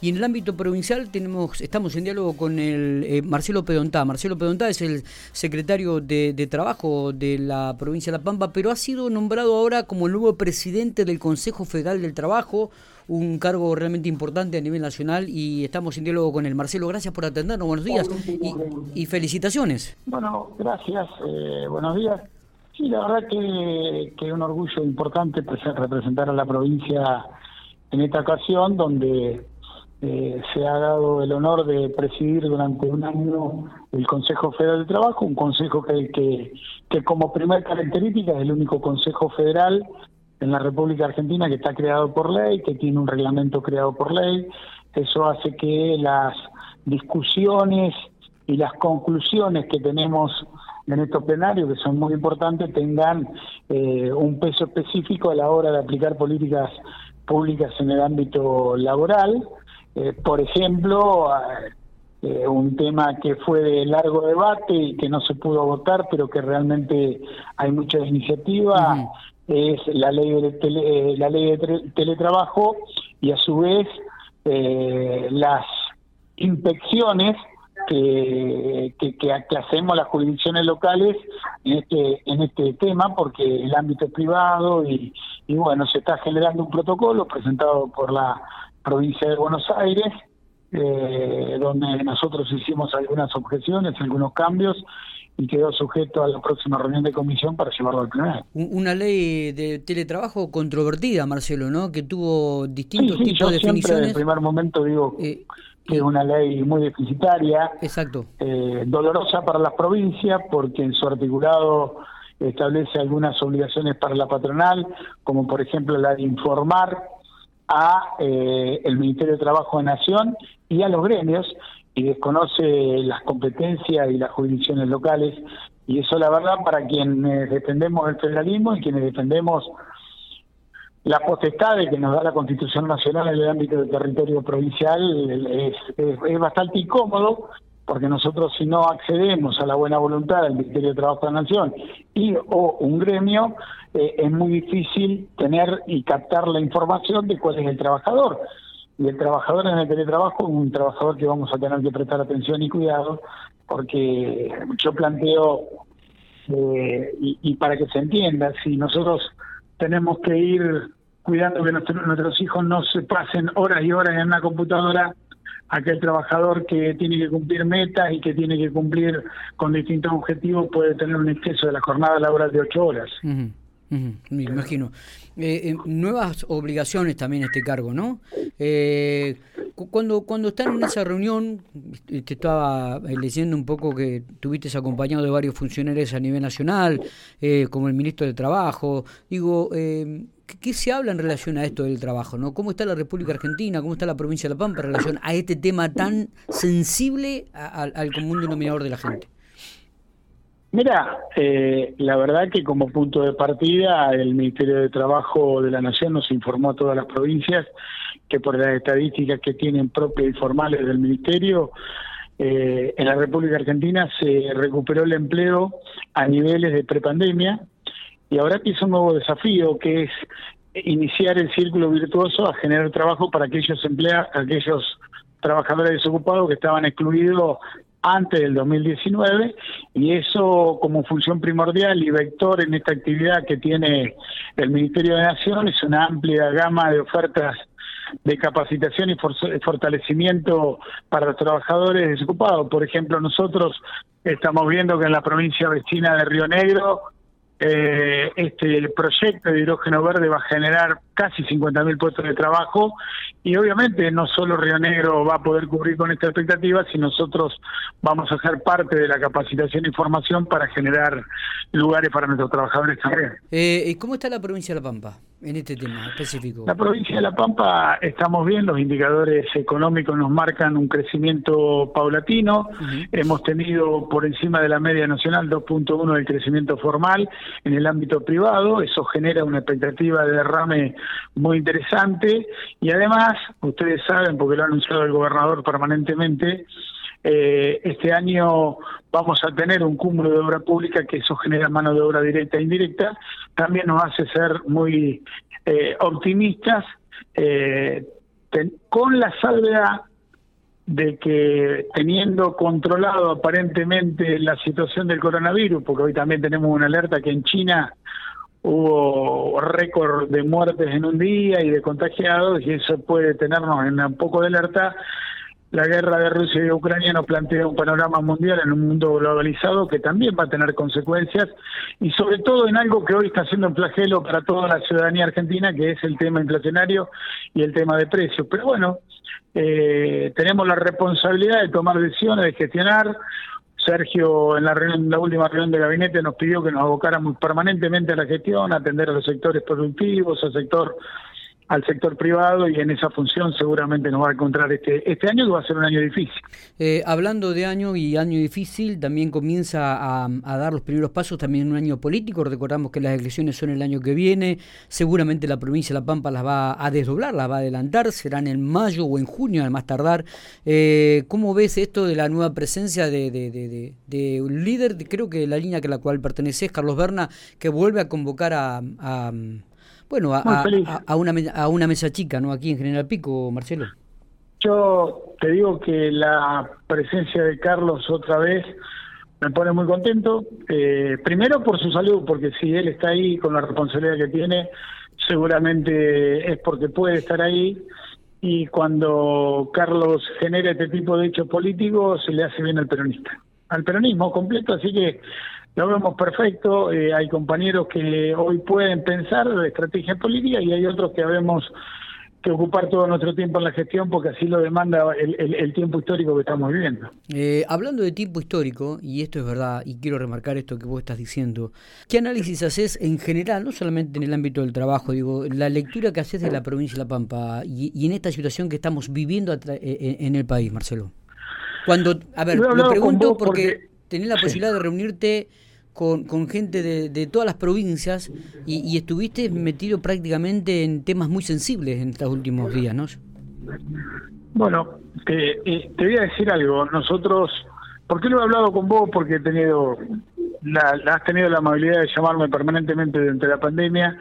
Y en el ámbito provincial tenemos, estamos en diálogo con el eh, Marcelo Pedontá. Marcelo Pedontá es el secretario de, Trabajo de la provincia de La Pampa, pero ha sido nombrado ahora como el nuevo presidente del Consejo Federal del Trabajo, un cargo realmente importante a nivel nacional y estamos en diálogo con él. Marcelo, gracias por atendernos, buenos días y, felicitaciones. Bueno, gracias, eh, buenos días. Sí, la verdad que, que es un orgullo importante representar a la provincia en esta ocasión donde eh, se ha dado el honor de presidir durante un año el Consejo Federal de Trabajo, un consejo que, que, que como primera característica es el único consejo federal en la República Argentina que está creado por ley, que tiene un reglamento creado por ley. Eso hace que las discusiones y las conclusiones que tenemos en estos plenarios, que son muy importantes, tengan eh, un peso específico a la hora de aplicar políticas públicas en el ámbito laboral. Eh, por ejemplo, eh, un tema que fue de largo debate y que no se pudo votar, pero que realmente hay mucha iniciativa, es la ley de eh, la ley de teletrabajo y a su vez las inspecciones que, que, hacemos las jurisdicciones locales en este en este tema porque el ámbito es privado y, y bueno se está generando un protocolo presentado por la provincia de Buenos Aires, eh, donde nosotros hicimos algunas objeciones, algunos cambios y quedó sujeto a la próxima reunión de comisión para llevarlo al plenario. Una ley de teletrabajo controvertida, Marcelo, ¿no? Que tuvo distintos sí, tipos yo de siempre definiciones. En el primer momento digo eh, que es una ley muy deficitaria, exacto, eh, dolorosa para las provincias porque en su articulado establece algunas obligaciones para la patronal, como por ejemplo la de informar a eh, el Ministerio de Trabajo de Nación y a los gremios y desconoce las competencias y las jurisdicciones locales. Y eso la verdad para quienes defendemos el federalismo y quienes defendemos la potestad que nos da la Constitución Nacional en el ámbito del territorio provincial es, es bastante incómodo porque nosotros si no accedemos a la buena voluntad del Ministerio de Trabajo de la Nación y o un gremio, eh, es muy difícil tener y captar la información de cuál es el trabajador. Y el trabajador en el teletrabajo es un trabajador que vamos a tener que prestar atención y cuidado, porque yo planteo, eh, y, para que se entienda, si nosotros tenemos que ir cuidando que nuestros hijos no se pasen horas y horas en una computadora, aquel trabajador que tiene que cumplir metas y que tiene que cumplir con distintos objetivos puede tener un exceso de la jornada laboral de ocho horas. me imagino. Eh, eh, nuevas obligaciones también este cargo, ¿no? Eh, cuando, cuando están en esa reunión, te estaba leyendo un poco que tuviste acompañado de varios funcionarios a nivel nacional, como el ministro de Trabajo, digo, ¿Qué, se habla en relación a esto del trabajo? ¿no? ¿Cómo está la República Argentina? ¿Cómo está la provincia de La Pampa en relación a este tema tan sensible al común denominador de la gente? Mira, eh, la verdad que como punto de partida el Ministerio de Trabajo de la Nación nos informó a todas las provincias que por las estadísticas que tienen propias y formales del Ministerio, eh, en la República Argentina se recuperó el empleo a niveles de prepandemia, y ahora empieza un nuevo desafío que es iniciar el círculo virtuoso a generar trabajo para aquellos emplea aquellos trabajadores desocupados que estaban excluidos antes del 2019 y eso como función primordial y vector en esta actividad que tiene el Ministerio de Nación es una amplia gama de ofertas de capacitación y fortalecimiento para los trabajadores desocupados. Por ejemplo, nosotros estamos viendo que en la provincia vecina de Río Negro eh, este proyecto de hidrógeno verde va a generar casi 50.000 puestos de trabajo y obviamente no solo Río Negro va a poder cubrir con esta expectativa, sino nosotros vamos a ser parte de la capacitación y formación para generar lugares para nuestros trabajadores también. Eh, ¿Cómo está la provincia de La Pampa en este tema específico? La provincia de La Pampa estamos bien, los indicadores económicos nos marcan un crecimiento paulatino, hemos tenido por encima de la media nacional 2.1 del crecimiento formal en el ámbito privado, eso genera una expectativa de derrame muy interesante. Y además, ustedes saben, porque lo ha anunciado el gobernador permanentemente, eh, este año vamos a tener un cúmulo de obra pública que eso genera mano de obra directa e indirecta, también nos hace ser muy eh, optimistas. Eh, con la salvedad de que teniendo controlado aparentemente la situación del coronavirus, porque hoy también tenemos una alerta que en China hubo récord de muertes en un día y de contagiados, y eso puede tenernos en un poco de alerta, la guerra de Rusia y Ucrania nos plantea un panorama mundial en un mundo globalizado que también va a tener consecuencias y sobre todo en algo que hoy está siendo un flagelo para toda la ciudadanía argentina, que es el tema inflacionario y el tema de precios. Pero bueno, eh, tenemos la responsabilidad de tomar decisiones, de gestionar. Sergio en la, reunión, la última reunión de gabinete nos pidió que nos abocáramos permanentemente a la gestión, a atender a los sectores productivos, al sector al sector privado y en esa función seguramente nos va a encontrar este, este año que va a ser un año difícil. Eh, hablando de año y año difícil, también comienza a, dar los primeros pasos también un año político, recordamos que las elecciones son el año que viene, seguramente la provincia de La Pampa las va a desdoblar, las va a adelantar, serán en mayo o en junio al más tardar. Eh, ¿Cómo ves esto de la nueva presencia de, de, un líder, creo que la línea que la cual perteneces, Carlos Berna, que vuelve a convocar a bueno, a, a, una, a una mesa chica, ¿no? Aquí en General Pico, Marcelo. Yo te digo que la presencia de Carlos otra vez me pone muy contento. Eh, primero por su salud, porque si él está ahí con la responsabilidad que tiene, seguramente es porque puede estar ahí. Y cuando Carlos genera este tipo de hechos políticos, se le hace bien al peronista, al peronismo completo. Así que lo vemos perfecto. Eh, hay compañeros que hoy pueden pensar de estrategia política y hay otros que debemos que ocupar todo nuestro tiempo en la gestión porque así lo demanda el, tiempo histórico que estamos viviendo. Eh, hablando de tiempo histórico, y esto es verdad, y quiero remarcar esto que vos estás diciendo, ¿qué análisis haces en general, no solamente en el ámbito del trabajo, digo, la lectura que haces de la provincia de La Pampa y, en esta situación que estamos viviendo eh, en, el país, Marcelo? Cuando, a ver, lo pregunto porque, tenés la posibilidad de reunirte con, gente de, de, todas las provincias y, estuviste metido prácticamente en temas muy sensibles en estos últimos días, ¿no? Bueno, te, eh, te voy a decir algo. Nosotros, ¿por qué lo he hablado con vos? Porque he tenido, la, has tenido la amabilidad de llamarme permanentemente durante la pandemia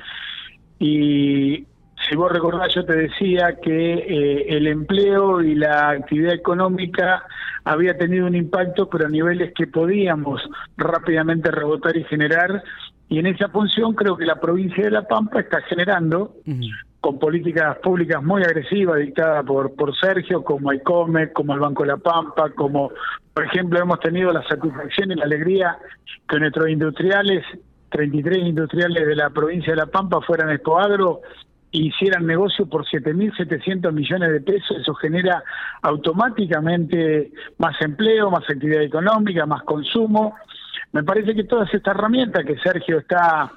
y si vos recordás, yo te decía que eh, el empleo y la actividad económica había tenido un impacto, pero a niveles que podíamos rápidamente rebotar y generar. Y en esa función creo que la provincia de La Pampa está generando, con políticas públicas muy agresivas dictadas por, por Sergio, como ICOME, como el Banco de La Pampa, como, por ejemplo, hemos tenido la satisfacción y la alegría que nuestros industriales 33 industriales de la provincia de La Pampa fueran Expoagro hicieran negocio por 7.700 millones de pesos, eso genera automáticamente más empleo, más actividad económica, más consumo. Me parece que todas estas herramientas que Sergio está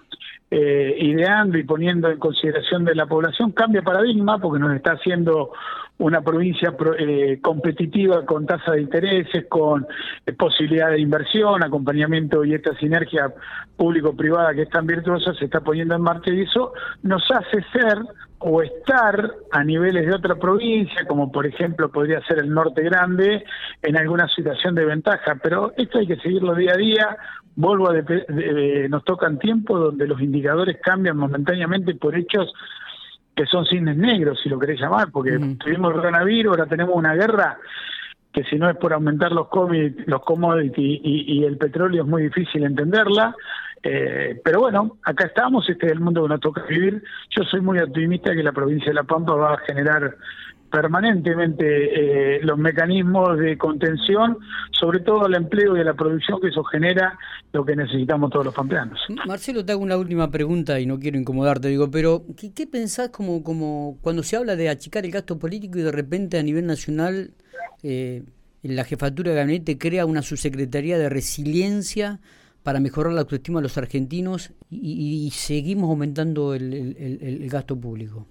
eh, ideando y poniendo en consideración de la población cambia paradigma porque nos está haciendo una provincia eh, competitiva con tasa de intereses, con eh, posibilidad de inversión, acompañamiento y esta sinergia público-privada que es tan virtuosa se está poniendo en marcha y eso nos hace ser o estar a niveles de otra provincia, como por ejemplo podría ser el norte grande, en alguna situación de ventaja. Pero esto hay que seguirlo día a día. Vuelvo a nos tocan tiempos donde los indicadores cambian momentáneamente por hechos que son cines negros, si lo querés llamar, porque tuvimos el coronavirus, ahora tenemos una guerra que si no es por aumentar los, los commodities y, el petróleo es muy difícil entenderla. Eh, pero bueno, acá estamos, este es el mundo que nos toca vivir. Yo soy muy optimista que la provincia de La Pampa va a generar permanentemente eh, los mecanismos de contención, sobre todo al empleo y a la producción que eso genera lo que necesitamos todos los pampeanos. Marcelo, te hago una última pregunta y no quiero incomodarte, digo, pero ¿qué, qué pensás como, como cuando se habla de achicar el gasto político y de repente a nivel nacional eh, la jefatura de gabinete crea una subsecretaría de resiliencia para mejorar la autoestima de los argentinos y, seguimos aumentando el gasto público?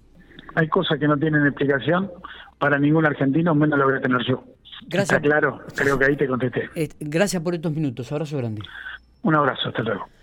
Hay cosas que no tienen explicación para ningún argentino, menos lo voy a tener yo. Gracias. Está claro, creo que ahí te contesté. Eh, gracias por estos minutos, abrazo grande. Un abrazo, hasta luego.